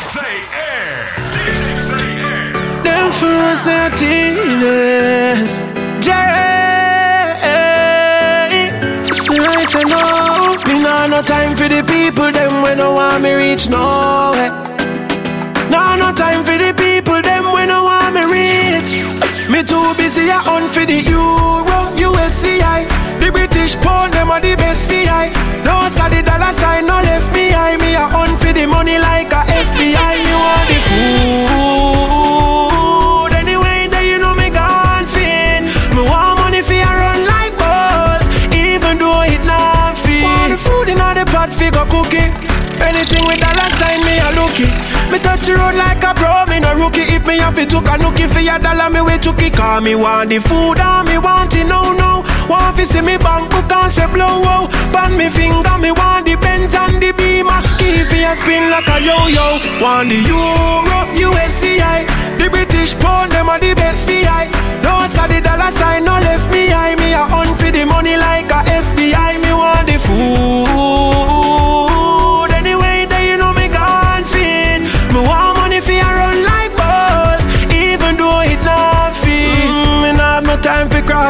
Say air. DJ say air. Them for us. So right you know, me nah no time for the people them when no want me reach nowhere. Nah no time for the people them when no want me reach. Me too busy a hunt for the euro, USCI. The British pound them are the best VI. Notes are the dollar sign no left me high. Me a hunt for the money me. Me touch the road like a pro, me no rookie. If me have to took a nookie for your dollar, me we took it. Cause me want the food and me want it no no. Want to see me bank book and say blow wow. Pan me finger, me want the Benz and the Beamer. Keep it spin like a yo-yo. Want the Euro, USCI. The British pound, them are the best VI. Notes are the dollar sign, no left me high. Me a hunt for the money like a FBI. Me want the food.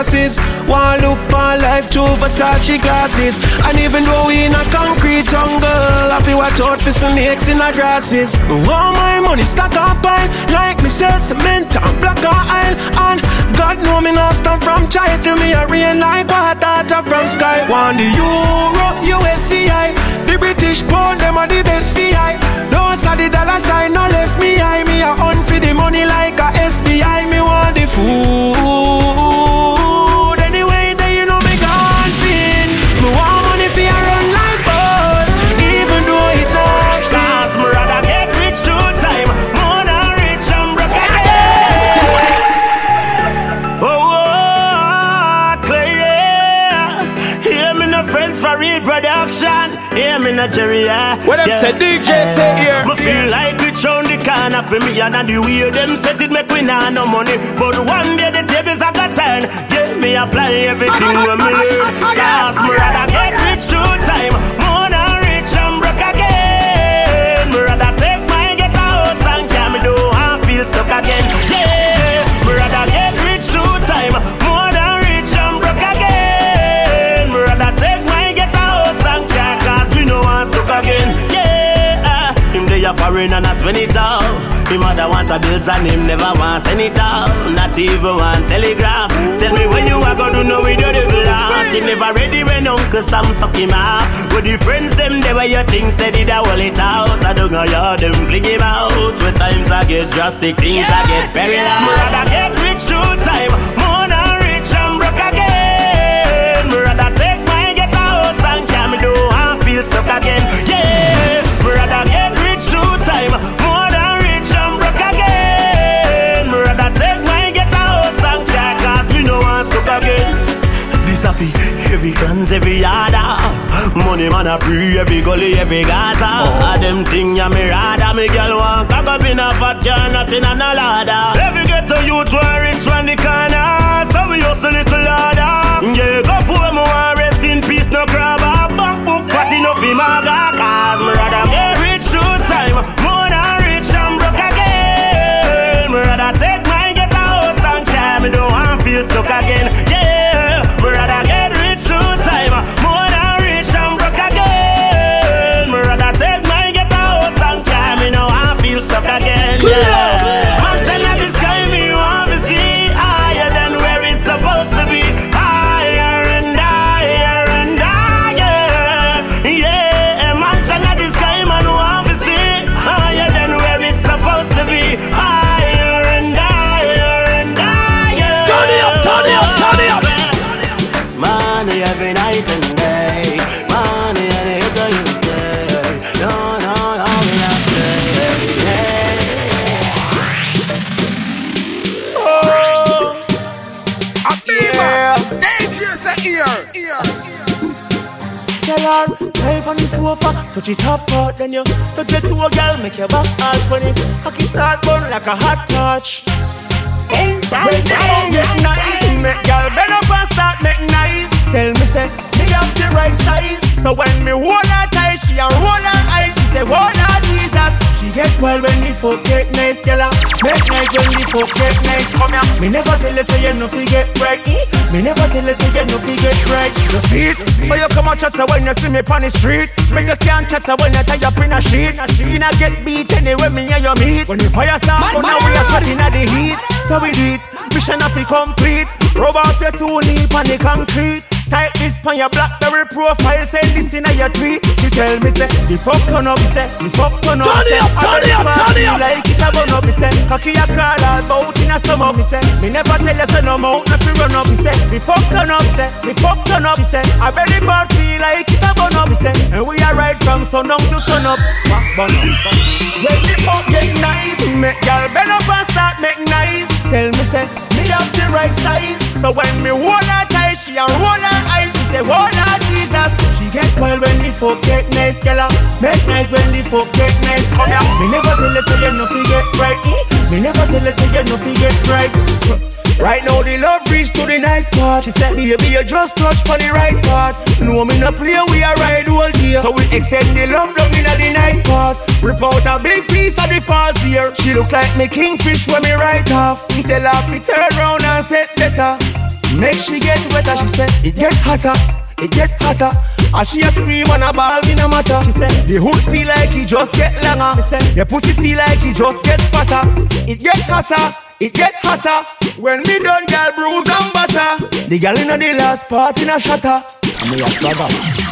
Crosses. Want look my life through Versace glasses. And even though we in a concrete jungle, I feel watch out for snakes in the grasses. Want my money stack up pile like me sell cement and block a aisle. And God know me not stand from child to me a rain like water drop from sky. Want the Euro, USCI, the British pound, them are the best VI. Those are the dollar sign, no left me high. Me a hunt for the money like Me no Jerry, yeah. What say, DJ say here. Me feel like rich round the corner for me And the way them set it make we nah no money. But one day the tables I got turn. Yeah, me apply everything when me learn. Cause me rather get rich two time More than rich and broke again. Me rather take my get a house and me do and feel stuck again. Yeah, me rather foreign and I spend it all him mother want a bills and him never wants any all Not even want telegraph. Tell me when you are gonna know we do the blast He never ready when Uncle Sam suck him off With the friends them they where your think said it I hold it out. I don't know you them fling him out. With times I get drastic things I get very loud. Me rather get rich two pre every Gaza. Oh. Them thing ya me rather. Me girl want cock up in a fat car, not in a ladder. Every ghetto youth want rich round the corner. So we hustle little harder Yeah, go for me want rest in peace, no grabber Bank book fat enough in my Cause me rather get rich two time More than rich and broke again. Me rather take my get a house and carry Me don't want feel stuck again. Yeah, again Yeah, her, live on the sofa, touch it up out, then you touch it to a girl, make your back all funny. Cocky start burn like a hot touch. When bam, nice, make girl bend up start make nice. Tell me say, me have the right size. So when me hold her tight, she a roll her eyes. She say, hold her Jesus. She get wild when the fuck get nice, girl. Ah. Make nice when the fuck get nice. Come here. Me never tell you say you no fi get right. Me never tell you say you no fi get right. You see it? But you come and chat when you see me on the street. Me you can't chat when you tie up in a sheet. You not get beat anyway me and you meet. When the fire start, but now we are sweating at the heat. So we do it. Mission have to complete. Rub out your two knee on the concrete. Type this on your Blackberry profile, send this in your tweet. You tell me say, the fuck turn up, say, the fuck turn up, Turn it say. up, turn it up, turn it up. Like it a bun up, say. Cocky a crawl all bout in a stomach, me say. Me never tell you say no mouth, no fi run up, say. The fuck turn up, say, the fuck turn up, say. I belly bird feel like it a bun up, say. And we are right from sun down to sun up. Up, bun up. When the fuck get nice, make y'all bend up and start make nice. Tell me say, me have the right size. So when me hold her tight, she a roll her eyes. She say, hold her Jesus. She get wild when the fuck get nice, girl. Ah. Make nice when the fuck get nice. Come here. Me never tell her say you no fi get right. Me never tell her say you no fi get right. Right now the love reach to the nice part She said baby you just touch for the right part. No me no play we a ride all day. So we extend the love down in the night part Rip out a big piece of the false here She look like me kingfish when me right off. Tell her to turn round and set better. Make she get wetter She said it get hotter it get hotter. As she a scream and a ball me no matter. She said the hood feel like it just get longer. Me said, your pussy feel like it just get fatter. It get hotter it get hotter when me done girl bruise and butter. The girl inna the last part in a shatter. And me a struggle.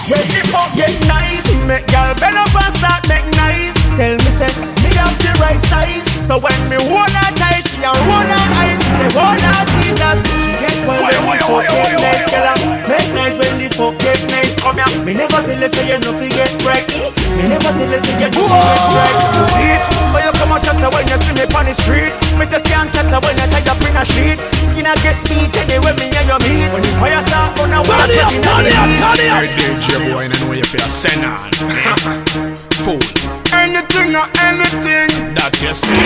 When the fuck get nice, make girl bend up and start make nice. Tell me say me have the right size. So when me hold her tight, she a roll her eyes. She say hold her Jesus. Get well when the fuck get nice, girl. Make nice when the fuck get nice. Come here. Me never tell you say you no fi get right. Me never tell you say you no fi get right. You see it? But you come and chat so when you see me on the street. Me just can't chat so when you tie up in a sheet. Skin a get beat anyway me and you meet. When the fire start, gonna Turn it up, turn it up, turn it up. Hey, DJ boy, I know you feel send on. Fool, Anything or anything, that you say.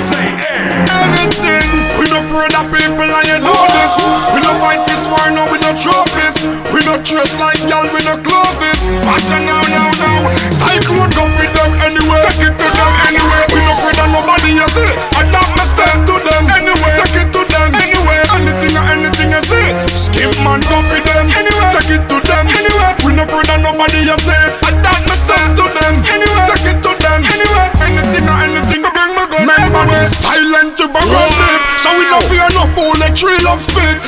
Say air. anything. We no afraid of people and you know this. We no fight this war, no we no trophies. We no dress like y'all, we no clothes. Watch out now, now, now. Cyclone go with them anyway. Take it to them anyway. We no afraid of nobody, you see. I love my step to them anyway. Take it to them anyway. Anything or anything, you see. Skip man go with them anyway. Take it to them anyway. We no afraid of nobody, you see. I love my step to them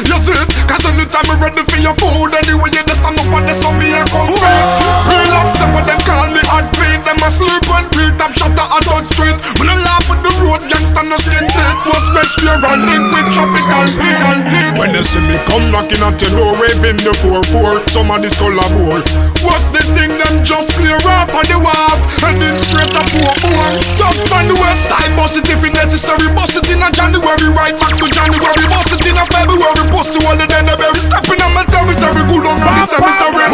You see it? Cause anytime we ready for your food, anyway you just stand up and so me a compete. Skin teeth. Was stretch fear link with tropical beat. When you see me come knocking at your door, waving the 4-4, some of this color board. What's the thing them just clear off on the wall? Heading straight up to a board. Dogs from the west side, bust it if it necessary. Bust it in a January, right back to January. Bust it in a February, pussy all the dead berry. Stepping on my territory, good on the cemetery.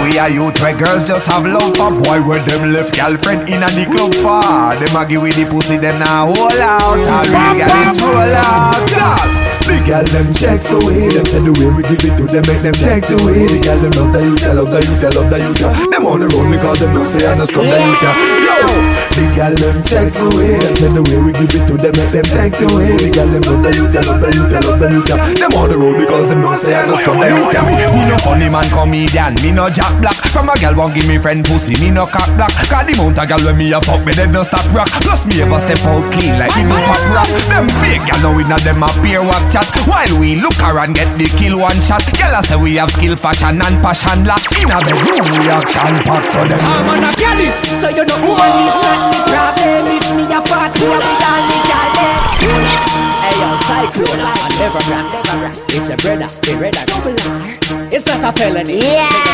We are youth where girls just have love for boy where them left girlfriend in a the club for Them a give with the pussy them now hold out All real girl is roll out Cause big girl them check for we Them say the way we give it to them make them take to it. The girl them love the youth, they love the youth, they love the youth yeah. Them on the road because them don't say I just come the youth yeah. Yo, big girl them check for we Them say the way we give it to them make them take to it. The girl them love the youth, they love the youth, they love the youth yeah. Them on the road because them don't say I just come the youth yeah. Me no funny man comedian, me no jack black. From a girl won't give me friend pussy, me no cock black. Cause the amount of girl when me a fuck me dead no stop rock. Plus me ever step out clean like me no pop rock. Them fake girl now inna them a peer walk chat While we look around get the kill one shot. Girl a say we have skill fashion and passion. Lock Inna bedroom we action pack so them. I'm on a Cali. So you know woman is not the problem If me a party with all the girl Hey yo, Cyclone and never rap, never rap. It's a brother, the brother. It's not a felony Yeah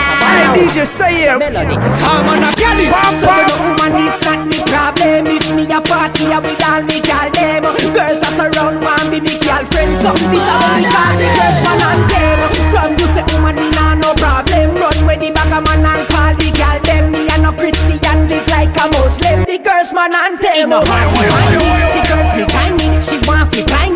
DJ say here. Melody. I'm on a Cali. So know woman is not the problem. If me a party with all me girl them. Girls that surround one be me girlfriend So this a what call the girls man and them. From you say woman me nah no problem. Run with the bag of man and call the girl them. Me a no Christian live like a Muslim. The girls man and them. See girls me tiny She want fi blind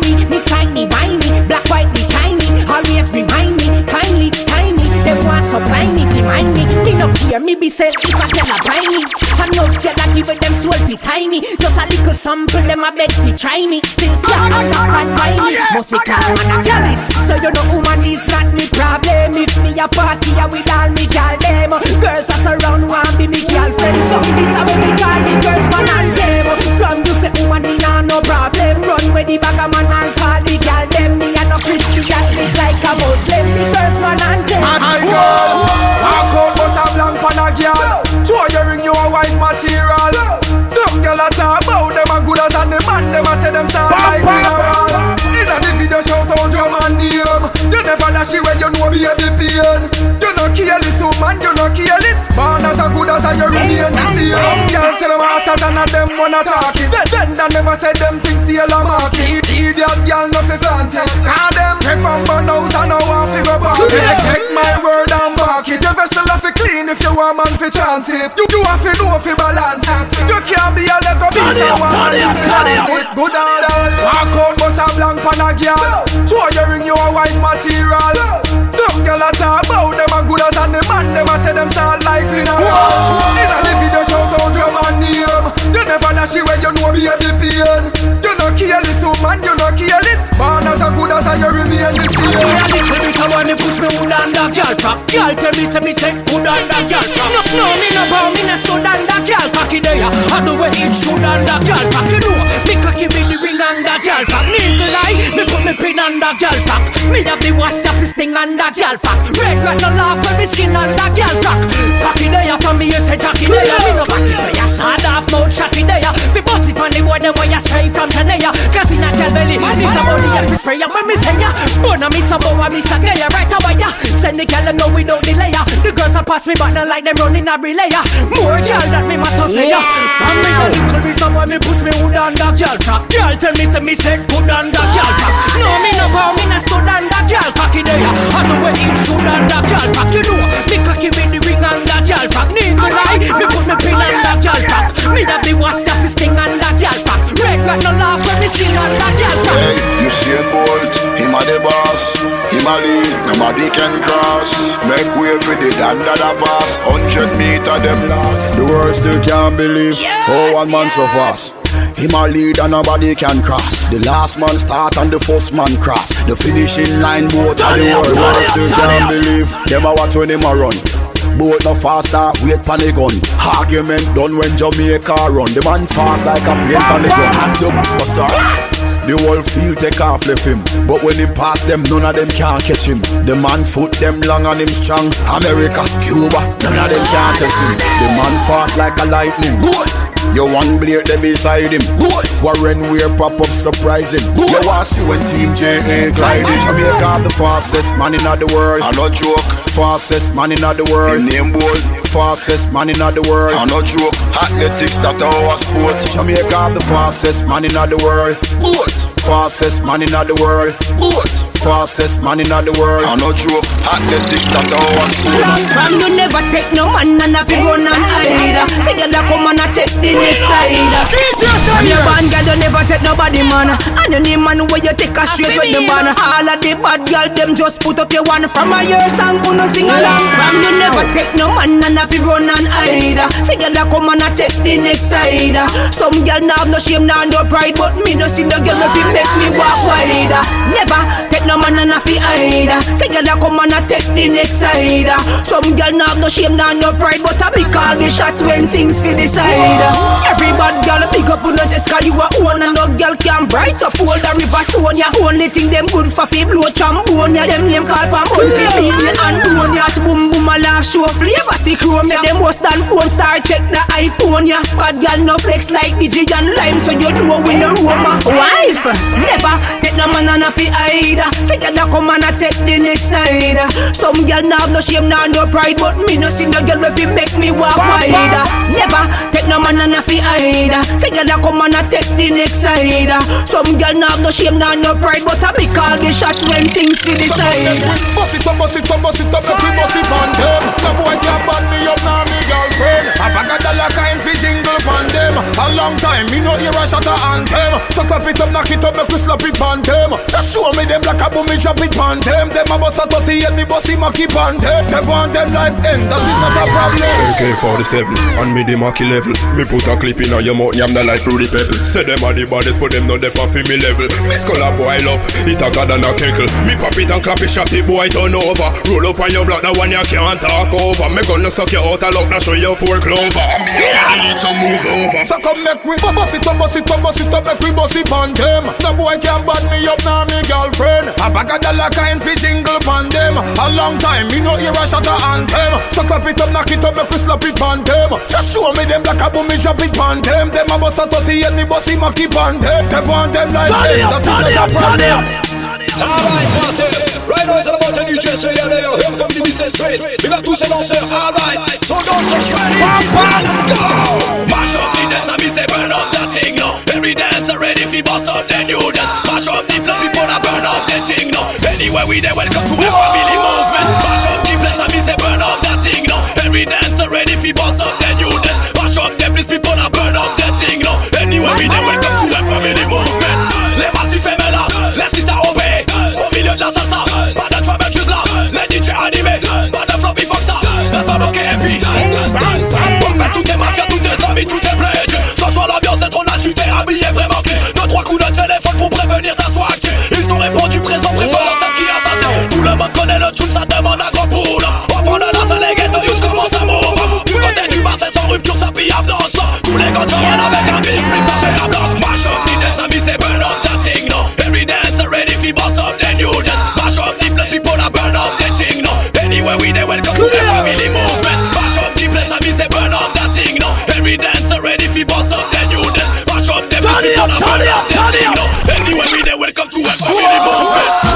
me Me find me Always remind me Kindly, tiny Them want supply me Fi mind me Big no care, me be say if I tell a buy me. Know girl I give them soul fi tiny. Just a little sample, them a beg fi try me. Still can't oh, understand why me. Must call man a jealous. So you know woman is not me problem. If me a party a with all me gal them, girls a surround want be me girlfriend. So this a me call the girls man and them. From you say woman me nah no problem. Run with the bag man and call the gal them. Me a no Christian, look like a Muslim. The it when you know baby pain. You no careless oh woman, you no careless. Man as a good as a you remain the same. Some say them hotter than a them wanna talk it. Then then never say them things still a market. Idiot girl no fi flaunt it. Cause them take from burn out and now want fi go party. Take my word and mark it. Your vessel have to clean if you want man fi chance it. You you have to know fi balance it. You can't be a lego beast and want man fi finance it. Good and all. Walk out bust a blank pan a girl. Show you ring you a white material. Some girl a talk about them a good as and the man them a say them sound like funeral. Inna the video shout out your man name. Um? You never dash it when you know baby pain. You no careless woman, you no careless. Man as a good as a you remain the same. Little bit of when me push me wood under girl trap Girl tell me say me say good under girl trap No, no, me no bow, me no stood under girl cocky there And the way it should under girl trap You know, me cocky me the ring under girl trap Nigga lie, me put me pin under girl trap Me have the wash up the sting under girl trap Red rat no laugh when me skin under girl trap Cocky there from me you say jockey there Me no back it where you sawed off mouth shotty there Fi bust it on the boy them where you straight from Tanea Cause in a girl belly, this a body if spray ya when me say ya. Bona me so bow me so gay right away ya. Send the girl know we don't delay ya. The girls a pass me but not like them running a relay ya. More girl that me matter say ya. From me a little bit of me push me hood under girl trap Girl tell me say me say good under girl trap No me no bow me no stood under girl cocky there ya. And the way it shoot under girl trap You know me cocky me the ring under girl trap Need me lie me put me pin under girl trap Me that the wash up the sting under trap no laugh when me skin under girl trap Hey, you see a Bolt, him a the boss Him a lead, nobody can cross Make way for the under the pass Hundred meter them last The world still can't believe How one man so fast him a lead and nobody can cross. The last man start and the first man cross. The finishing line both of the world. World still can't believe. Them a watch when him a run. Boat no faster, wait for the gun. Argument done when Jamaica run. The man fast like a plane on the gun. Has the buster. Oh, the whole field take off left him But when he pass them, none of them can catch him The man foot them long and him strong America, Cuba, none of them can test him The man fast like a lightning You one blade there beside him. Warren Weir pop up surprising. You want see when Team J ain't gliding Jamaica the fastest man in the world. I no joke. Fastest man in the world. Name bold. Fastest man in the world. I no joke. Athletics that our sport. Jamaica the fastest man in the world. Boat Fastest man in the world Boat Fastest man in the world I no joke Athletics that our sport Ram, you never take no man and have to run and hide. Say girl, I come and I take the next side. From your band, girl, you never take nobody man. And you need man where you take a straight with the man. All of the bad girl, them just put up your one. From a your song, who no sing along. Ram, you never take no man and have to run and hide. Say girl, I come and I take the next side. Some girl now have no shame, now no pride, but me no see no girl if it make me walk wide. Never take no man and have to hide. Say girl, I come and I take the next side. Some girl have no shame, now no pride, but I be call the shots when things fi decide. Every bad girl big up on just cause you a own and no girl can bright up hold the river stone. Ya only thing them good for fi blow trombone. Ya them name call for Monty Million and Bone. Ya boom boom a laugh show flavor see chrome. Ya them most than phone star check the iPhone. Ya bad girl no flex like Digi and Lime, so you know we no Roma. Wife never take no man and a fi hide. Say girl a come and a take the next side. Some girl now have no shame, now no pride, but me no see no girl wey fi make me walk wide. Never take no man and a fi hide. Say girl a come and a take the next side. Some girl now have no shame, now no pride, but I be call the shots when things fi decide. Bust it up, bust it up, bust it up, so we bust it on them. No boy can band me up, now me girlfriend. A bag of dollar kind fi jingle pon them. A long time, me no hear a shot a anthem. So clap it up, knock it up, make we slap it on them. Just show me them like a boom, me drop it on them. Them a bust a 30 and me bust him a keep on them. They want them life end, that is not a problem. AK-47, on me the Maki level. Me put a clip in on your mouth, yam the life through the pebble. Say them are the baddest, but them not the for me level. Me skull a boil up, it a god and a keckle. Me pop it and clap it, shot it, boy turn over. Roll up on your block, that one you can't talk over. Me gonna stuck you out a lock, now show you four clover. Me need some move over. So come make we bust it up, bust it up, bust it up, make we bust it on them. No boy can bad me up, now me girlfriend. A bag of dollar kind fi jingle pon them. A long time, me no hear a shot a anthem. So clap it up, knock it up, make we slap it pon them. Just show me them like a boom, me drop it pon them. Them a bust a 30 and me bust him a keep on them. They want them like them, that is not a problem. Alright, massive. Right now it's all about the DJ, so yeah, they are here from the business street. Big up tous ces danseurs, alright. So don't danseurs ready, let's go. Mash up the dance, me say burn up that thing now. Every dancer ready fi boss up the new dance. Mash up the place, people a burn up the thing now. Anywhere we there, welcome to a family movement. Mash up the place, me say burn up that thing now. Every dancer ready fi boss up the new dance. Mash up the place, people a burn up the thing now. Anywhere we there, welcome to a family movement. Bloquer et puis. Bon, ben tout est mafia, tout est amis, tout est pledge. Ce soir l'ambiance est trop naze, tu t'es habillé vraiment clean. Deux, trois coups de téléphone pour prévenir ta soirée. Ils ont répondu présent, prépare leur tête qui assassine. Tout le monde connaît le tune, ça demande un grand poule. Fond de la salle, les ghettos, youth commence à move. Du côté du bar, c'est sans rupture, ça pille à danse. Tous les gars avec un big flip, ça fait un bloc. Mash up, the dance, amis, c'est burn up thing, no. Every dancer ready fi boss up the new dance. Mash up the place, people a burn up the thing, no. Anywhere we there, welcome burn up no. Anywhere we there, welcome to a family movement.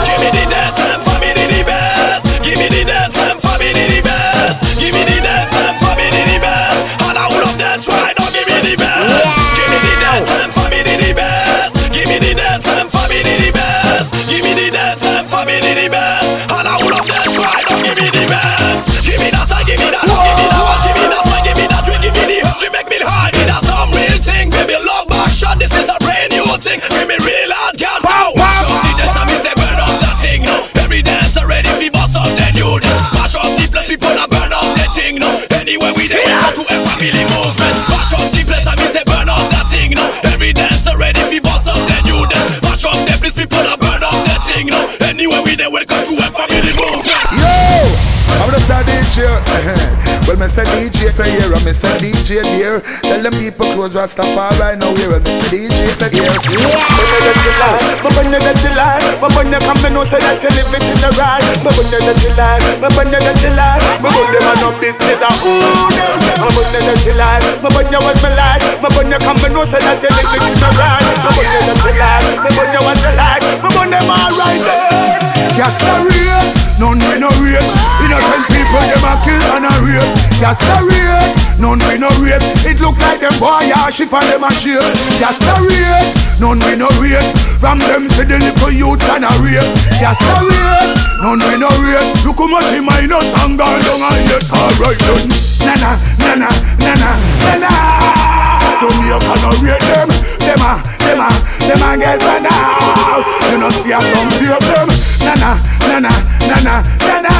Me say DJ there. Tell them people close Rastafari now here, and me say DJ say here. When you get your life, but when you get life, but when you come, me know say that you live it in the right. But when you get life, but when you get life, but when them are no business at all. But when you get life, but when you was my life, but when you come, me know say that you live it in the right. But when you get life, but when you was my life, but when them all right there. None we no rate. Innocent people them a kill and a rape. Gas the rate, none we no rate. It look like them boy a shift and them a shake. Gas the rate, none we no rate. From them see the little youths and a rape. Gas the rate, none we no rate. Look how much him I no song gone down and yet alright done. Na na na na na na na na. Jamaica no rate them. Them a, them a, them a get run out. You know see a some tape them. Na na na na na na na na.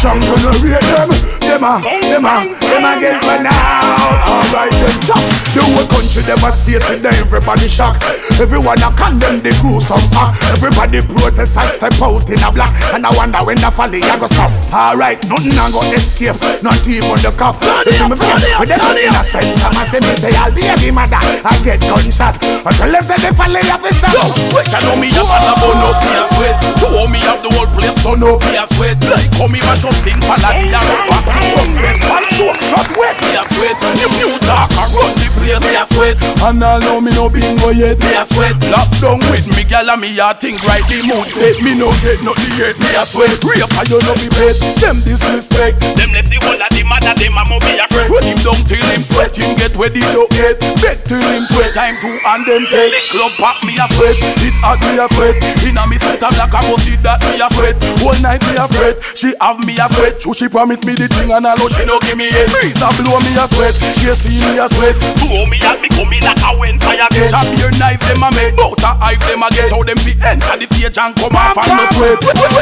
Jungle no rate them. Them a, them a, them a get run out. Alright then, top. The whole country devastated, then everybody shocked. Everyone a condemn the gruesome act. Everybody protest and step out in a black. And I wonder when the folly a go stop. Alright, nothing a go escape, not even the cop. See me friend, with them innocent, I'm a say me say I'll be a mother. I get gunshot. Until them say the folly of it stop. Which I know me up and I burn up me a sweat To me up the whole place turn up me a sweat Like how me mash up thing paladi a run back one One shot wet me sweat New new talk run the place me a sweat And I know me no bingo yet me a sweat Lock down with me gal and me a think right the mood fit Me no get nothing yet me a sweat Rape and you no be paid Them disrespect Them left the whole of the mother them a mo be afraid Run him down till him sweat him get ready to get Beg till him sweat time to and them take The club pop me a sweat It hot me a sweat Inna me sweat a black a it that me a sweat Whole night me a sweat She have me a sweat So she promise me the thing and I know she no give me it Breeze a blow me a sweat She see me a sweat To hold me at me come in like a wind fire Watch a beer knife them a make, bout a hype them a get. How them fi enter the stage and come off and no sweat.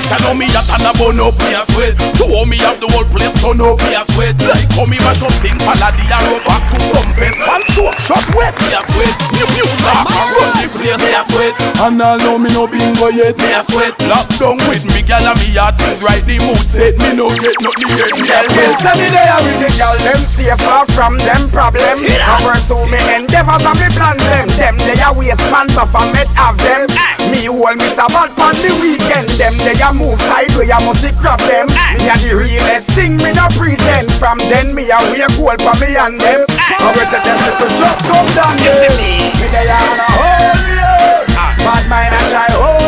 Tell know me a tan a bun up me a sweat. To how me have the whole place turn up me a sweat. Like how me mash up thing paladi and run back to some fence. And soak shot wet me a sweat. New new talk and run the place me a sweat. And all know me no bingo yet me a sweat. Lock down with me gal and me a think right the mood set. Me no get nothing yet me a sweat. Tell me they are with the girl them stay far from them problems. I pursue me endeavors and me plan them. Them they a waste man tough and met have them. Me hold me sabbat on the weekend. Them they a move sideways, I must grab them. Me a the realest thing, me no pretend. From then me a wear gold for me and them. I will tell them to just come down there. Me they a wanna hold me. Bad mind a try hold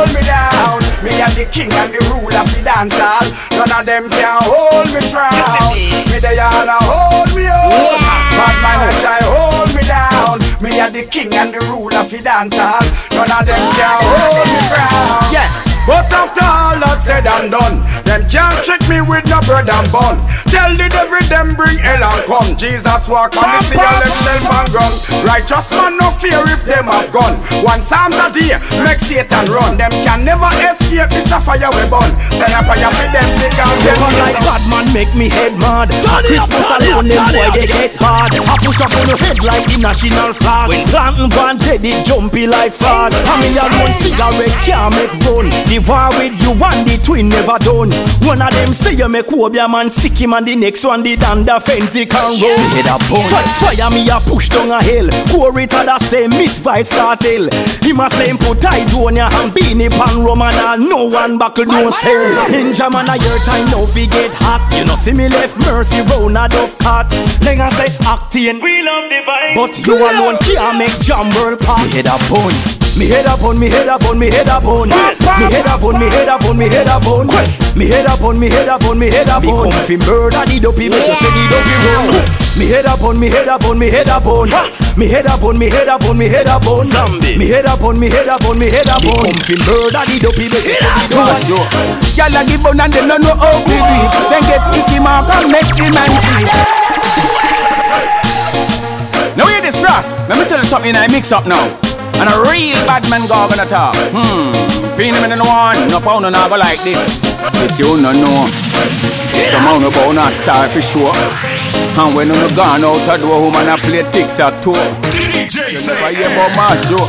me a the king and the ruler of the dance hall. None of them can hold me crown. Me they a hold me up. Bad mind a try hold me down. Me a the king and the ruler of the dance hall. None of them can hold me crown. Yeah. But after all that said and done, them can't trick me with no bread and bun. Tell the devil them bring hell and come. Jesus walk on the sea and left self and gun. Righteous man no fear if them have gone. One psalm a day make Satan run. Them can never escape this a fire we burn. Send a fire for them because them Run like bad man make me head mad. Christmas alone them boy they get hard. I push up on your head like the national flag. Planting one dead it jumpy like fraud. And me alone cigarette can't make run. The war with you and the twin never done. One of them say you make Obeah man sick him and the next one the danda fence he can run. Head up bone. Fire, fire me a push down a hill. Pour it at the same miss vibe start hill. Him a say him put tight on ya and beanie pan rum and all. no one buckle no sell. Ninjaman a your time now fi get hot. You know see me left mercy round a dove cart. Then I say acting. We love the vibe. But you alone can't make jam world pop. Me head up bone. Me head up on, me head up on, me head up on. Me head up on, me head up on, me head up on. Me head up on, me head up on, me head up on. Me come fi murder the dopey, make you say the dopey wrong. Me head up on, me head up on, me head up on. Me head up on, me head up on, me head up on. Me head up on, me head up on, me head up on. Me come fi murder the dopey, make you say the dopey wrong. Y'all a give bun and them no know how to do it. Then get icky mark and make the man see. Now hear this, Ross. Let me tell you something I mix up now. And a real bad man go gonna talk. Hmm. Pin him in the one. No pound no go like this. But you no know. Some of no go not star for sure. And when you no gone out of door, woman a play TikTok too. You never hear about Mass Joe.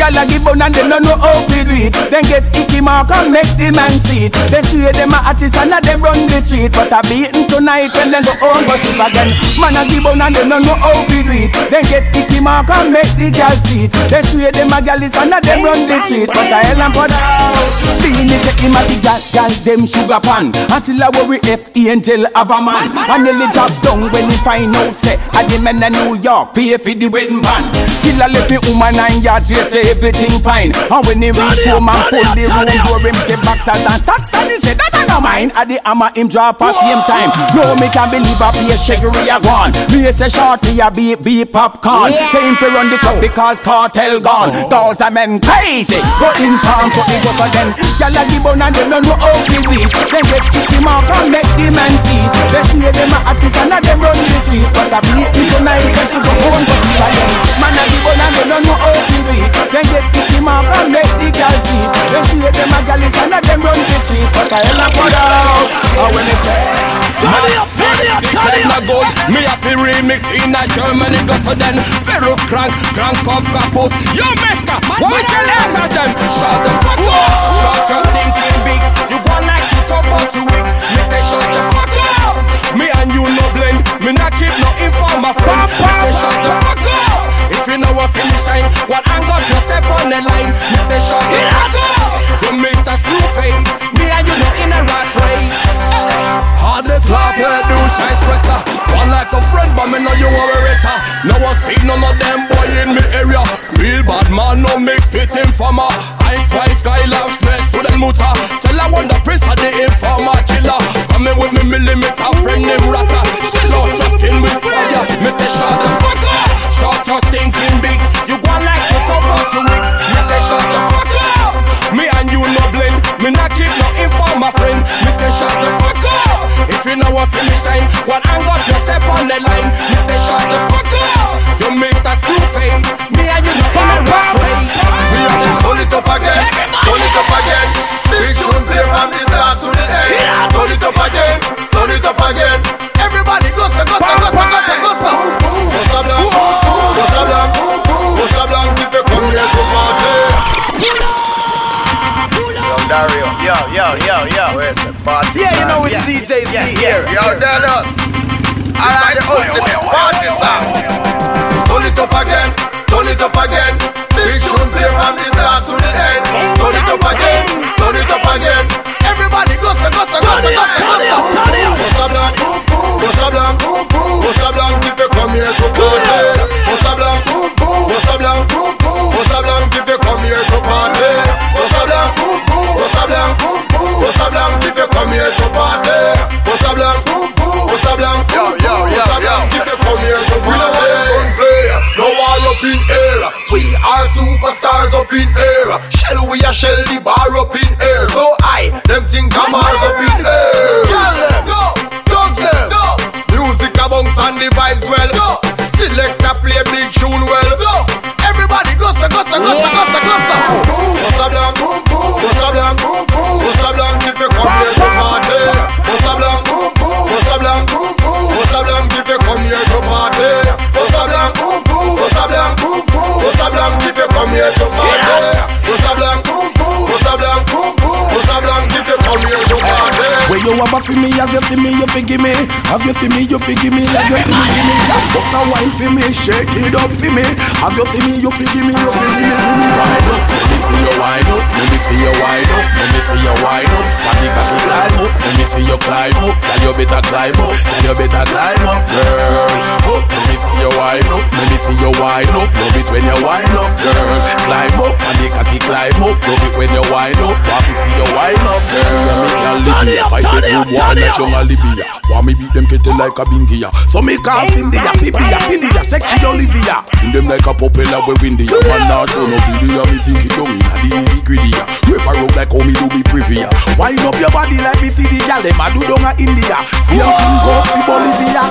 Y'all a give bun and them no know how to do it. Then get icky mark and make the man see it. They swear them a artist and a them run the street. But a beaten tonight when them go home go sleep again. Man a give bun and them no know how to do it. Then get icky mark and make the girl see it. They swear them a gal is and a them run the street. But a hell and for the house. Beenie say him a the gal, gal them sugar pan. And still a worry if angel have a man. And nearly drop down when he find out say a the men a New York pay for the wedding band. Kill a left woman and yards straight say everything fine. And when he reach home and pull the room door, him say boxers and socks and he say that I no mine. At the hammer him drop at same time. No me can believe a play shaggery a gone. Me say shorty a beat beat popcorn. Say him fi run the club because cartel gone. Those a men crazy. Go in town for the for them. Gyal a give bun and them no know how to do it. Then get kicky mark and make the man see. They see them a artist and a them run the street. But a beat me tonight because you go home for the again. Man a and them no know how to do it. Then get kicky mark and make the girl see. They see them a gyal is and a them run the street. But a hell a the house. And when they say. Money up, money up, money up. gold. Me have to remix in a Germany go for them. Ferro crank, crank off kaput. You make a what we tell them them? Shut the fuck up. Shut your thinking big. You go like you talk about to it. Me say shut the fuck up. Me and you no blend. Me not keep no informer friend. Me say shut the fuck up. You know what finish line, what angle no step on the line. Me say the fuck up. You Mr. Screwface. Me and you no in a rat race. Hard the top head do shine sweater One like a friend but me know you are a rater Now I see none of them boy in me area Real bad man no mix with informer Ice white sky love stress to the mutter Tell I want the prince of the informer killer Coming with me millimeter friend named Rata Shell out your skin with fire Me say shut the fuck up a finish One hand up, your step on the line. You say shut the fuck up. You make that face. Me and you know in a rough way We are the it up again. Hold it up again. Big tune play from the start to the end. Hold it up again. Hold it up again. Everybody go so, go so, go so, go so, go so Go so blanc, go so blanc Go so blanc, if you come here to party. Yo, Dario. Yo, yo, yo, yo. Where's the party? Yeah, yeah. DJ Z yeah, here. Yeah, yo, Dallas. Alright, the ultimate party song. Turn it up again, turn it up again. Bossa Blanc if you come here to party. Bossa Blanc, Bossa Blanc, Bossa Blanc if you come here to party. Where you have a for me, have you for me, you forgive me. Have you for me, you forgive me, have you for me, give me. Bust a wine for me, shake it up for me. Have you for me, you forgive me, you forgive me, give me Up, let me feel your wind up. Let me feel your wind up, let me feel your wind up Body cocky climb up, let me feel your climb up. Girl you better climb up, girl you better climb up. Girl, up, let me feel your wind up. Let me feel your wind up, love it when you wind up. Girl, climb up, body cocky climb up. Love it when you wind up, want me feel your wind up. Girl, me girl Libya, fight bedroom war like a Libya. Want me beat them kettle like a bingia. So me call India, Fibia, Fidia, sexy Olivia. In them like a propeller we windy. Man not show no video, me think it down in a the nitty gritty a road like how do be privy Wind up your body like me see the gal Them a do down a India. Same thing go fi Bolivia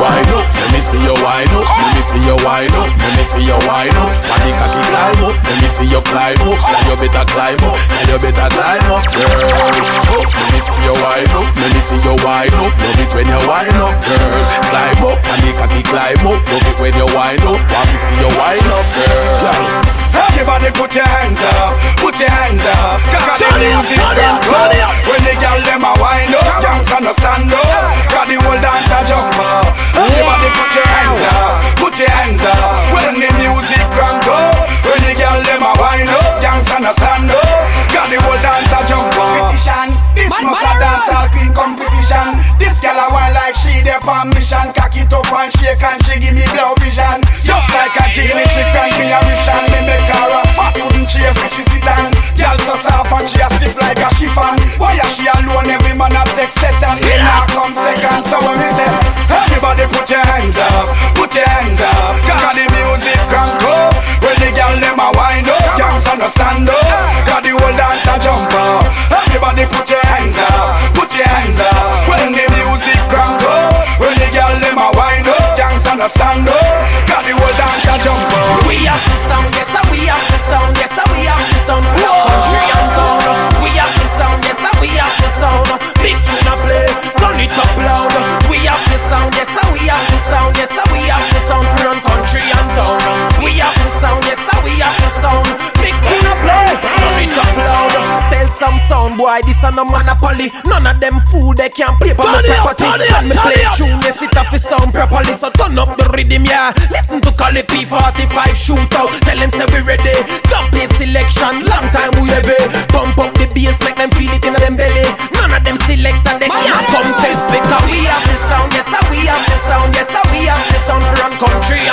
Wind up, let me see your wind up. Let me see your wind up. Let me see your wind up. Body cocky climb up. Let me see your climb up. Girl you better climb up. Girl you better climb up Girl, up Let me see your wind up. Let me see your wind up. Love it when you wind up Girl, climb up. Body cocky climb up. Love it when you wind up. Want me see your wind up Girl Everybody put your hands up, put your hands up. Cause the music can go. When the girl them a wind up, gangs no stand up. Cause the whole dance a jump up. Everybody put your hands up, put your hands up. When the music can go. When the girl them a wind up, set and then I come second. So when me say, everybody put your hands up, put your hands up. Cause the music can go. When the girl them a wind up, gangs no stand up. Cause the whole dance a jump up. Everybody put your hands up, put your hands up. When the music can go. When the girl them a wind up, gangs no stand up. Cause the whole dance a jump up. We have the sound, boy, this a no monopoly. None of them fool they can't play for my property. When me play tune, yes, it have to sound properly. So turn up the rhythm, yeah. Listen to Cali P45 shootout. Tell them say we ready. Complete selection, long time we heavy. Pump up the bass, make them feel it in them belly. None of them selector they can't come test because we have the sound, yes we have the sound, yes we have the sound for run country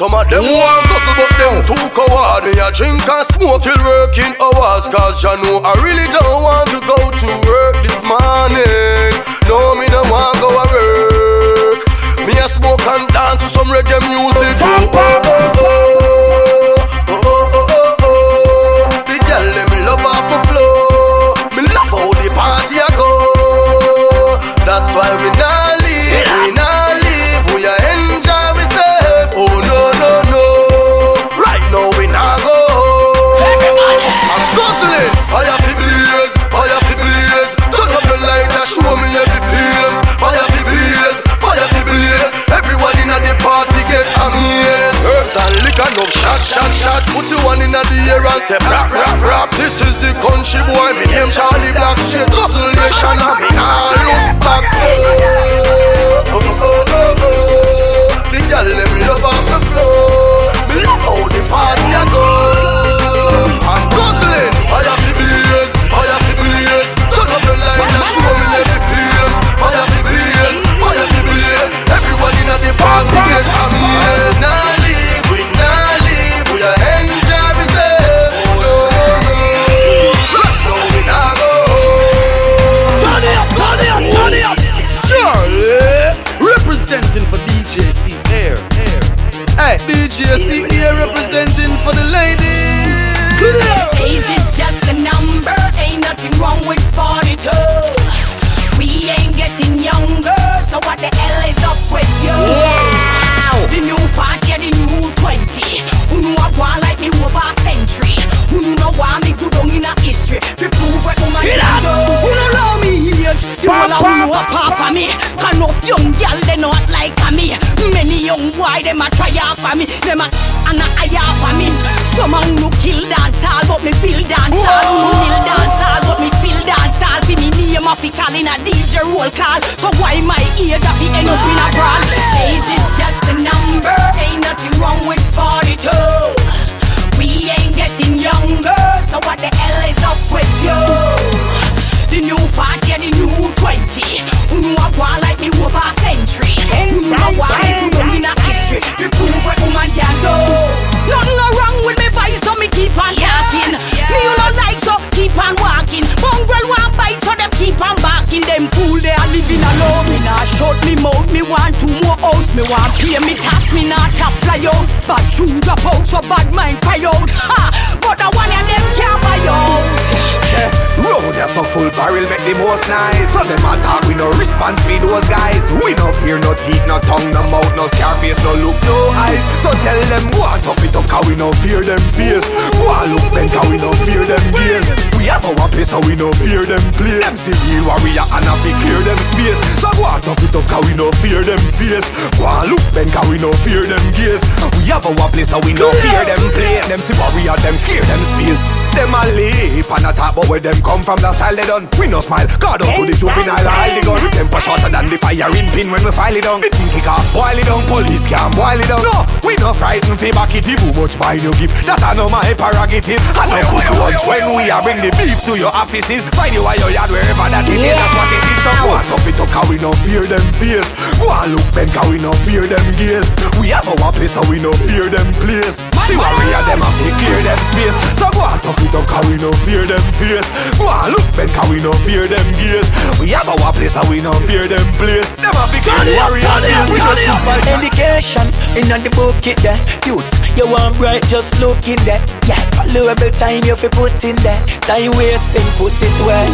Some of them want hustle but them too coward. They a drink and smoke till working hours cause you know I really don't most nice. So them attack with no response for those guys. We no fear, no teeth, no tongue, no mouth, no scar face, no look, no eyes. So tell them go and tough it up, cause we no fear them face. Go and look them, cause we no fear them gaze. We have our place, so we no fear them place. Them see real warrior and I be clear them space. So go and tough it up, cause we no fear them face. Go and look them, cause we no fear them gaze. We have our place, so we no fear them place. Them see warrior, them clear them space. Them a leap and a talk, but where them come from, the style they done. We no smile, God out to the juvenile, hide the gun. Temper shorter than the firing pin when we file it down. The think it can't boil it down, police can't boil it down. No, we no frightened, say back it, if much buy no give. That I know my prerogative. I know cook lunch when we are bring the beef to your offices. Find you at your yard wherever that it is, that's what it is. So go and tough it up, cause we no fear them fears. Go and look Ben, cause we no fear them gaze. We have our place, so we no fear them place. See warrior them have to clear them space. So go and tough it up, cause we no fear them face. Go and look Ben, cause we no fear them gaze. We have our place, so we no fear them place. Them to clear warriors. We no super Education in the book it there. Youths, you want bright, just look in there. Yeah, valuable time you fi put in there. Time wasting, put it well.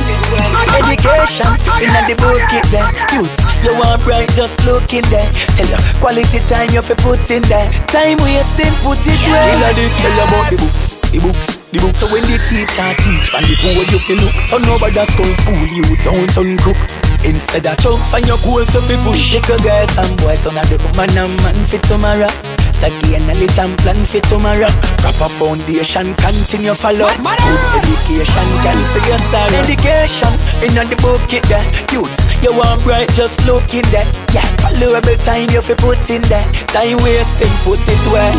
Education in the book it there. Youths, you want bright, just look in there. Tell you quality time you fi put in there. Time wasting, put it well. Tell you tell you about the books, the books, the books. So when the teacher teach, and the poor you feel look. So nobody that's school school you don't uncook. Instead of chunks and your goals so fi push. Little girls and boys, son of the woman and man fit tomorrow. Saki and a little plan for tomorrow. Proper foundation, continue follow. Good education, can say your sorrow. Education, in the book it there. Youths, you want bright, just look in there. Yeah, valuable time you fi put in there. Time wasting, put it well.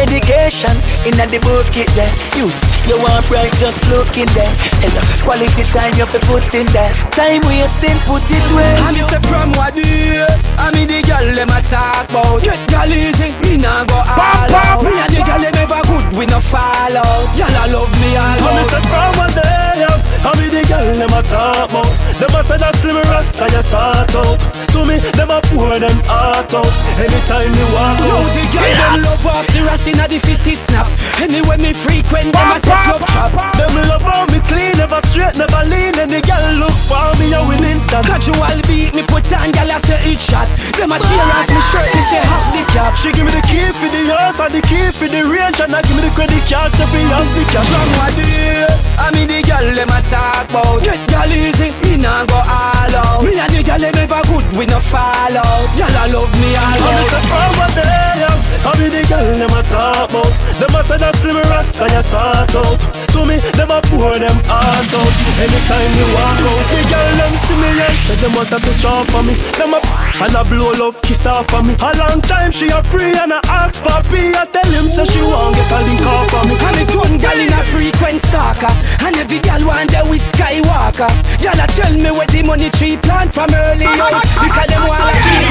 Education, in the book it there. Youths, you want bright, just look in there. Tell you, quality time you fi put in there. Time wasting, put it well. I'm just from what I mean the girl them a talk about. Get girl easy, me nah go all out. Me and the girl them never good, we no fall out. Girl I love me all out. I'm Mr. From one day up, I be the girl them a talk about. Them a say that slim rasta you sort out. To me, them a pour them heart out. Anytime you walk Yo, out, the girl them love off the rust inna the fitty snap. Anyway me frequent, them a set love trap. Them love how me clean, never straight, never lean. Any girl look for me, I win instant. Casual beat me put on, girl I say it shot. Them a cheer off me shirt, me say hop the cap. She give me the key for the heart and the key for the range, and I give me the credit card to be on the cash. From what day, I mean the girl them a talk about. Get girl easy, me nah go all out. Me and the girl them ever good, we no fall out. Girl I love me all I'm out. From one day up, I be the girl them a talk about. Them a say that slim rasta you sort out. To me, them a pour them heart out. Anytime you walk out, the girl them see me and say them want to touch off for me. Them a pss and a blow love kiss off for me. A long time she a free and I ask for me. I tell him say she want get a link off for me. And it one gal in a frequent stalker And every gal want there with Skywalker Gal a tell me where the money tree plant from early out Because them want like me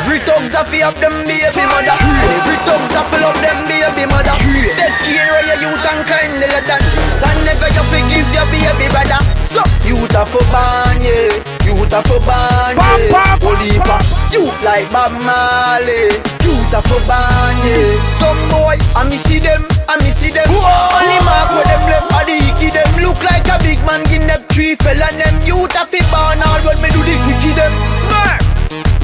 Every thugs a fi up them baby mother Every thugs a fill up them baby mother Take care of your youth and kind the this And never you forgive your baby brother. So youth a for ban yeah. Youth a for ban yeah. Holy pa Youth like Bob Marley. Youth a for ban yeah. Some boy I me see them I me see them. Only mark where them left are the icky them. Look like a big man give them three fella them. Youth a fi ban all when me do the quickie them. Smart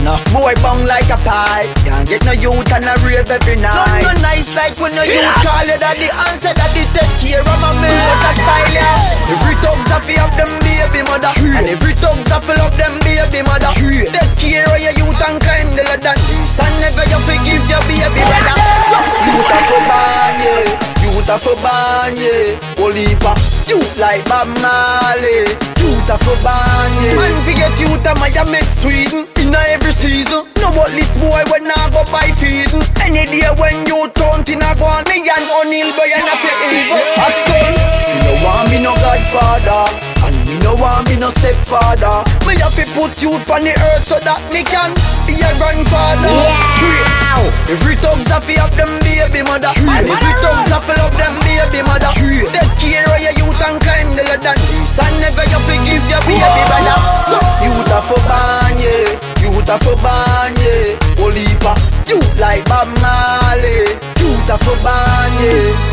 Enough boy bong like a pie. Can't get no youth and a rave every night. None no nice like when no youth call you daddy And say daddy take care of my man. What a style yeah. Every thugs a fi have them baby mother. And every thugs a fill up them baby mother. True. Take care of your youth and climb the ladder. And never you forgive your baby brother So, Youth a for ban yeah. Youth a for ban yeah. Holy pa Youth like Bob Marley. Youth a for ban yeah. Man forget youth a my make Sweden In a every season. No but this boy when I go buy feeding Any day when you turn in a go on Me and O'Neal boy and I say evil. Hot stone Me no want me no godfather And me no want me no stepfather. Me have to put youth on the earth So that me can be a grandfather. Yeah. Every thugs a fi have them baby mother. And every thugs a fi love them baby mother. Take care of your youth and climb the ladder. And never you forgive your baby brother So youth a for ban yeah Youth a for ban yeah Holy pa Youth like Bob Marley Youth a for ban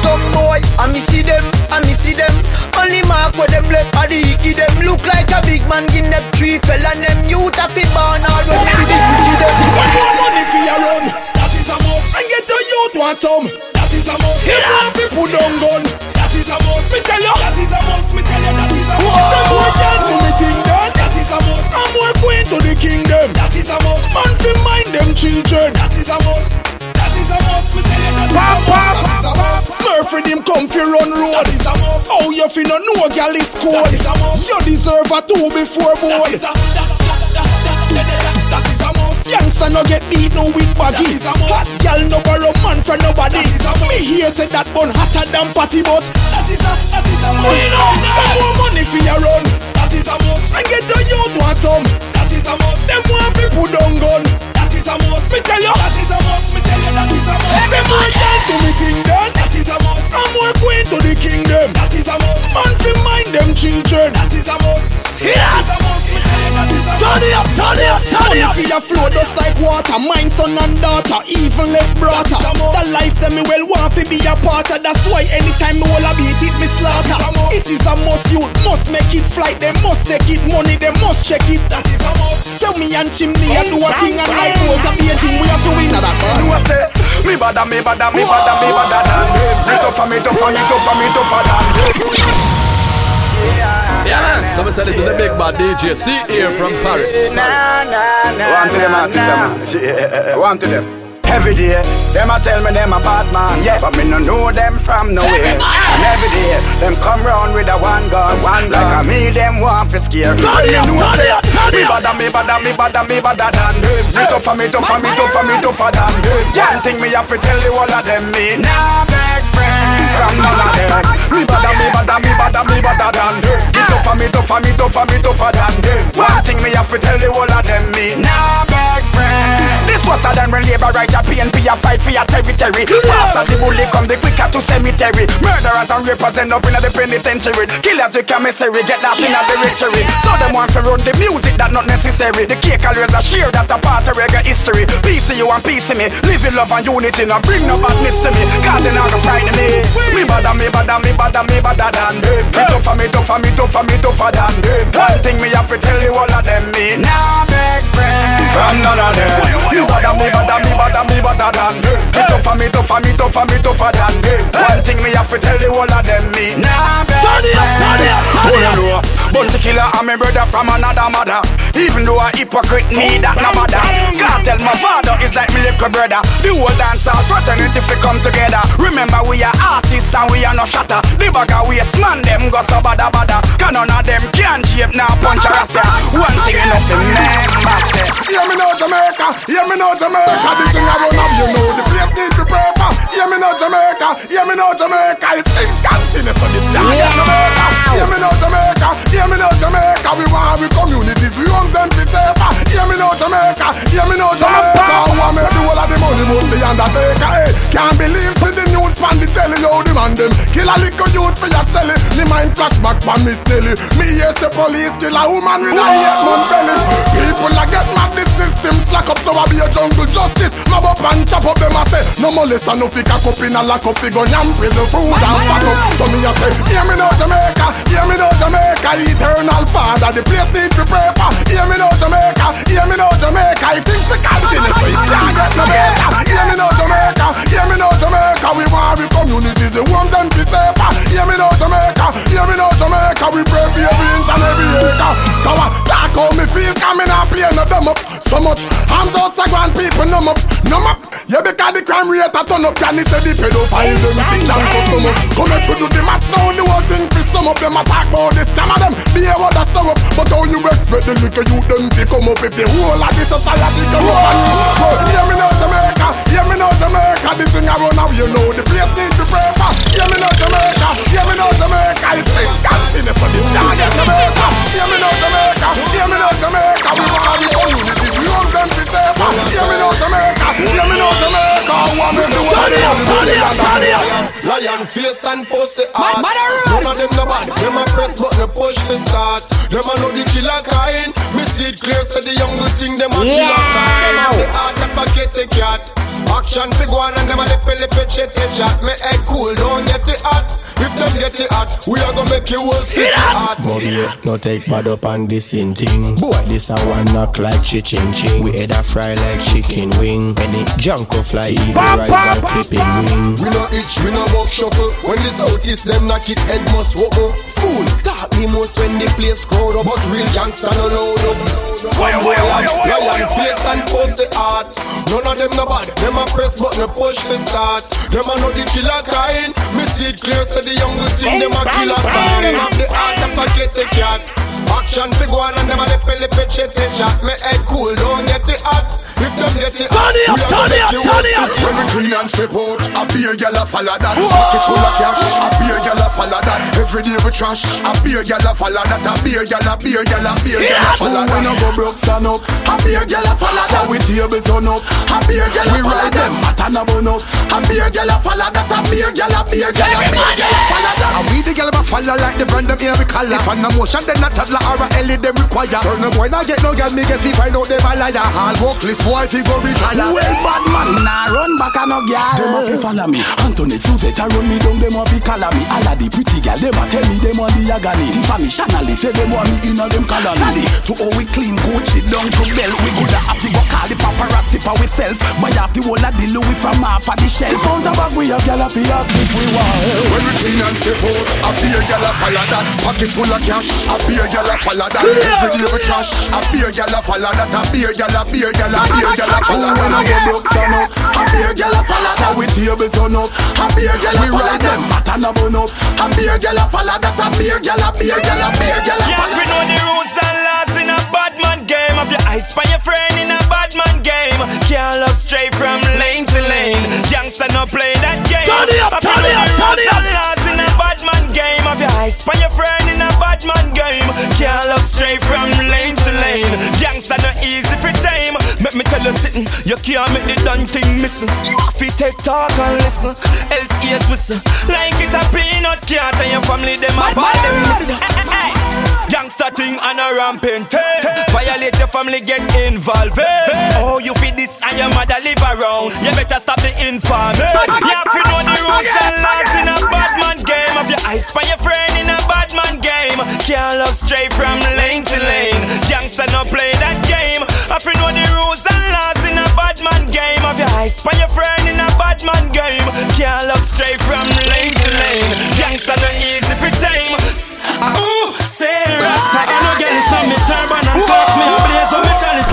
Some boy I me see them I me see them Only mark where them left are the icky them Look like a big man give them three fella them Youth a fi ban all when they do the them One more money for your run. That is a must. And get the youth want some. That is a must. Him want people down gun. That is a must. Me tell you. That is a must. Me tell you. That is a must. To the kingdom. That is a must. Man fi mind them children. That is a must. That is a must. Me tell you. That is a must. That is a must. Smurf for them come fi run road. That is a must. Oh, you fi no know girl is cold. That is a must. You deserve a two before boy. That is a, that, that, that, that, that is a must. Youngster no get beat no with baggy. Hot girl no borrow man from nobody. Me here say that bun hotter than patty but that is a that is a must. Some more money for your run. That is a must. And get the youth want some. That is a must. Them want people down gun. That is a must. Me tell you. That is a must. Me tell you that is a must. Every more girl to me thing done. That is a must. Some more queen to the kingdom. That is a must. Man fi mind them children. That is a must. That is a must. Me tell you that is a must. Turn it up, turn it up, turn it. Money for your flow just like water. Mine son and daughter, even left brother. The life that me well want to be a part of. That's why anytime me wanna beat it, me slaughter. It is a must, you must make it flight. They must take it money, they must check it. That is a must. Tell me and chimney, I do a thing and like gold to be a thing. We have to win at that. You a say me bada, me bada, me bada, me bada than them. Me tougher, me tougher, me tougher, me tougher than them. Yeah, man. Somebody said this is the big bad DJ. See here from Paris. One to them, artists, man. One to them. Every day, them a tell me them a bad man, yeah, but me no know them from nowhere. And every day, them come round with a one gun, one gun. Like a me, them want to scare. me. You know say, me bada, me bada, me bada, me bada than them. Me tougher, me tougher, me tougher, me tougher than them. One thing me have to tell the whole of them, me nah beg friends from none of them. Me bada, me bada, me bada, me bada than them. Me tougher, me tougher, me tougher, me tougher than them. One thing me have to tell the whole of them, me nah beg friends. This was a done when labor right a PNP a fight for your territory. Faster the bully come the quicker to cemetery. Murderers and rapers end up in the penitentiary. Killers with commissary get that in a directory. So them want to run the music that not necessary. The cake always a share that a part of reggae history. Peace you and peace me. Live in love and unity. Now bring no badness to me. Cause they not gonna find me. Me bada, me bada, me bada, me bada than them. Me tougher, me tougher, me tougher, me tougher than them. One thing me have to tell you all of them. Me nah beg friends from none of them. Me bada, me bada, me bada, me bada than them. Me tougher, me tougher, me tougher, me tougher than them. One thing me have to tell you all of them. Me nah beg friends. Bounty killer and my brother from another mother. Even though a hypocrite me that no bother. God tell my father is like me little brother. The whole dance all fraternity if we come together. Remember we are artists and we are no shatter. The bagger waste man them go so bada bada. Can none of them can shape now punch a rasa. One thing enough to remember say. Hear me now Jamaica, hear me now Jamaica. This thing I run up, you know the place need to pray for. Hear me now Jamaica, hear me now Jamaica. It's things continue so this can't Jamaica. Hear me now Jamaica, hear me now Jamaica. We want we communities, want them be safer. Hear me now Jamaica, hear me now Jamaica. Who want make the whole of the money must be undertaker. Hey, eh. can't believe see the news from the telly, yo demand them. Kill a little youth for your selling. Me mind flashback from Miss Telly. Me hear say police kill a woman with a eight month belly. People a get mad, the system slack up, so I be a jungle justice. Mob up and chop up them a say. No molest and no fi cock up in a lock up, fi gun yam prison food and back up. So me a say, hear me now Jamaica, hear me now Jamaica, eternal father, the place need to pray for. Hear me now Jamaica, hear me now Jamaica, if things we continue, so it can't get no better. Hear me now Jamaica, hear me now Jamaica, we want we communities, we want them to safer. Hear me now Jamaica, hear me now Jamaica, we pray for every inch and every acre. Tower, talk how me feel coming up, play no dumb up. So much arms out, grand people numb up, numb up. Yeah, because the crime rate a turn up, can he say the pedophile them see jam custom up. Come and now, the Them attack about the scam of them, be a what a stir up. But how you expect the little youth them to come up if the whole of the society corrupt and you? Hear me now Jamaica, hear me now Jamaica. This thing I run now, you know the place needs to pray for. Hear me now Jamaica, hear me now Jamaica. If things continue, so this can't get Jamaica. Hear me now Jamaica, hear me now Jamaica. We want the communities, want them to safer. Hear me now Jamaica, hear me now Jamaica. Want me to want the Lion face and pussy heart. None of them no bad. Them a press but no push to start. Them a know the killer kind. Me see it clear so the young thing them a killer kind. The heart of a kitty cat. Action fig one and them a lippy lippy chitty chat. Me head cool, don't get it hot. If them get it hot, we are gonna make you all sit hot. Yeah, no take bad up on this in thing. Boy, this a one knock like chicken ching. We head a fry like chicken wing. When it junk off fly, eagle rise out clipping wing. We no itch, we no buck shuffle. When the southeast them knock it, head must walk more. Fool, talk the most when the place crowd up, but real gangsta no load up. Fire, fire, fire, fire, lion face and pussy heart. None of them no bad, them a press but no push to start. Them a know the killer kind. Me see it clear, so the young thing them a killer kind. Them have the heart of a kitty cat. Action figure and them a the pelly pitch it shot. Me head cool, don't get it hot. If them get it hot, Turn it up, we turn it up, you turn it up. When we clean and step out, a beer gyal a follow that. Pocket full of cash, a beer gyal a follow that. Every day we trash, a beer gyal a follow that. A beer gyal a beer gyal a beer gyal a follow When I that. go broke, stand up. A beer gyal a follow that. We table turn up. A beer gyal a follow that. We ride them, hot and a bun up. A beer gyal a follow that. A beer gyal a beer gyal a beer gyal a follow that. And we the gyal a follow like the brand them here we color. If an emotion then a toddler or a Ellie them require. So no boy not get no gyal me get fi find out them a liar. All workless boy fi go retire. Well, bad man, nah run back a no gyal. Them a fi follow me. Anthony Suzette a run me down. Them a fi collar me. All of the pretty gyal, them a tell me them want the agony. Tiffany Chanel say them want me inna them colony. To how we clean Gucci down to bell. We good a have to go call the paparazzi for we self. Buy off the whole of the Louis from half of the shelf. Found a bag we have gyal a fi ask if we want. When we clean and step out, a beer gyal a follow that. Pocket full of cash, a beer gyal a follow that. Every day we trash, a beer gyal a follow that. A beer gyal a beer gyal a gyal a When I that. go broke, stand up. A beer gyal a follow that. We table turn up. A beer gyal a We follow ride that. them, hot and a bun up. A beer gyal a follow that. A beer gyal a beer gyal a beer gyal a Yeah, follow we know the rules and laws in a bad man game. Have your eyes for your friend in a bad man game. Can't love straight from lane to lane. Youngster no play that game. Turn it up, turn know it up, the turn rules it up. and laws in a bad man game. Have your eyes for your friend in a bad man game. Can't love straight from lane to lane. Youngster no easy for Make me tell you something, you can't make the done thing missing. You have to take talk and listen, else ears whistle. Like it a peanut can't and your family them a bad them missing. Youngster thing and a rampant hey. Violate your family, get involved. Oh, you feed this and your mother live around You better stop the infamy You have to know the rules and laws in a bad man game Have your eyes for your friend in a bad man game Can't love straight from lane to lane Youngster no play that game Have to know the rules and laws in a bad man game Have your eyes for your friend in a bad man game Can't love straight from lane to lane Youngster no easy for time Ooh, say Rasta, I know girl, it's not me turban and clocks me a blaze on me chalice.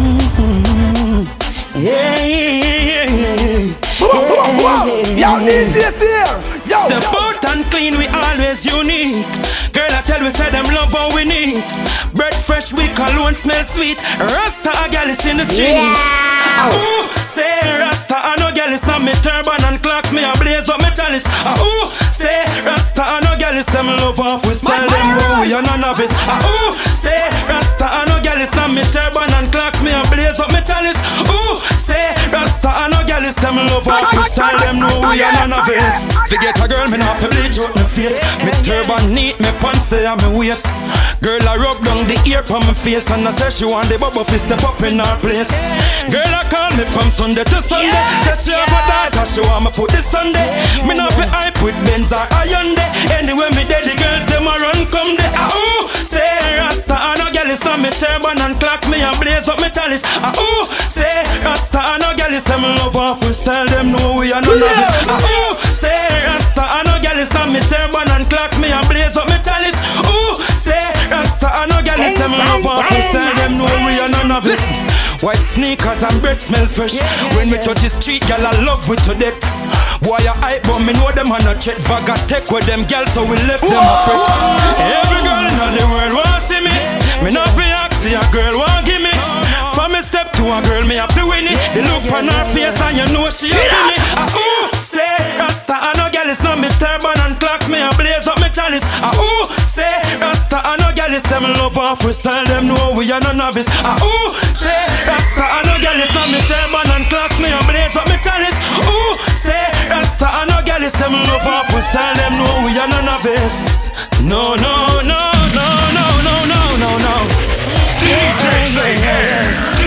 Mm-mm-mm. Yeah, yeah, yeah, yeah. Yo, DJ here. Yo, Step out and clean, we always unique. Girl, I tell we say them love how we need. Bread fresh, we cologne smell sweet. Rasta, a girl is in the street. Ooh, say Rasta, I know girl is not me turban and clocks me a blaze up me chalice. Ooh, say Rasta, I know girl is them love off we style them wrong, we are none of it. Ooh, say Rasta, I know girl is not me turban and clocks me a blaze up me chalice. Ooh, say Rasta, I know girl is them love off we style them know we are none of it. To get a girl, me not fi bleach out me face. Me turban neat, me pants stay on me waist. Girl, I rub down the ear from my face and I say she want the bubble fi step up in her place. Girl, I call me from Sunday to Sunday. Say she have a daughter, she want me put this Sunday. Me not fi hype with Benz or Hyundai. Anyway, me dead the girls them a run come there. Ah ooh, say Rasta, I know girl is on me turban and clocks me and blaze up me chalice. Ah ooh, say Rasta, I know girl is them love off we style them know we are of this. Ah ooh, say Rasta, I know girl is on me turban and clocks me and blaze up me chalice. Ooh, say Rasta, I know girl is them love off we style them know we are of this. White sneakers and bread smell fresh. When we touch the street, girl, I love we to death. Boy, I hype, but me know them on a chat. Vaga take with them girls, so we left them a fret. Every girl in the world want see me. Me not be see a girl want give me. From me step to a girl, me have to win it. The look on her face and you know she a me. Ah ooh, say Rasta, I know girl is not me turban and clocks me a blaze up me chalice. Ah ooh, girlies, them love our freestyle, them know we are no novice. Ah, ooh, say, Rasta, I know girlies, now me Tell man and clocks, me and blaze up me chalice. Ooh, say, Rasta, I know girlies, them love our freestyle, them know we are no novice. No, no, no, no, no, no, no, no, no. DJ, yeah.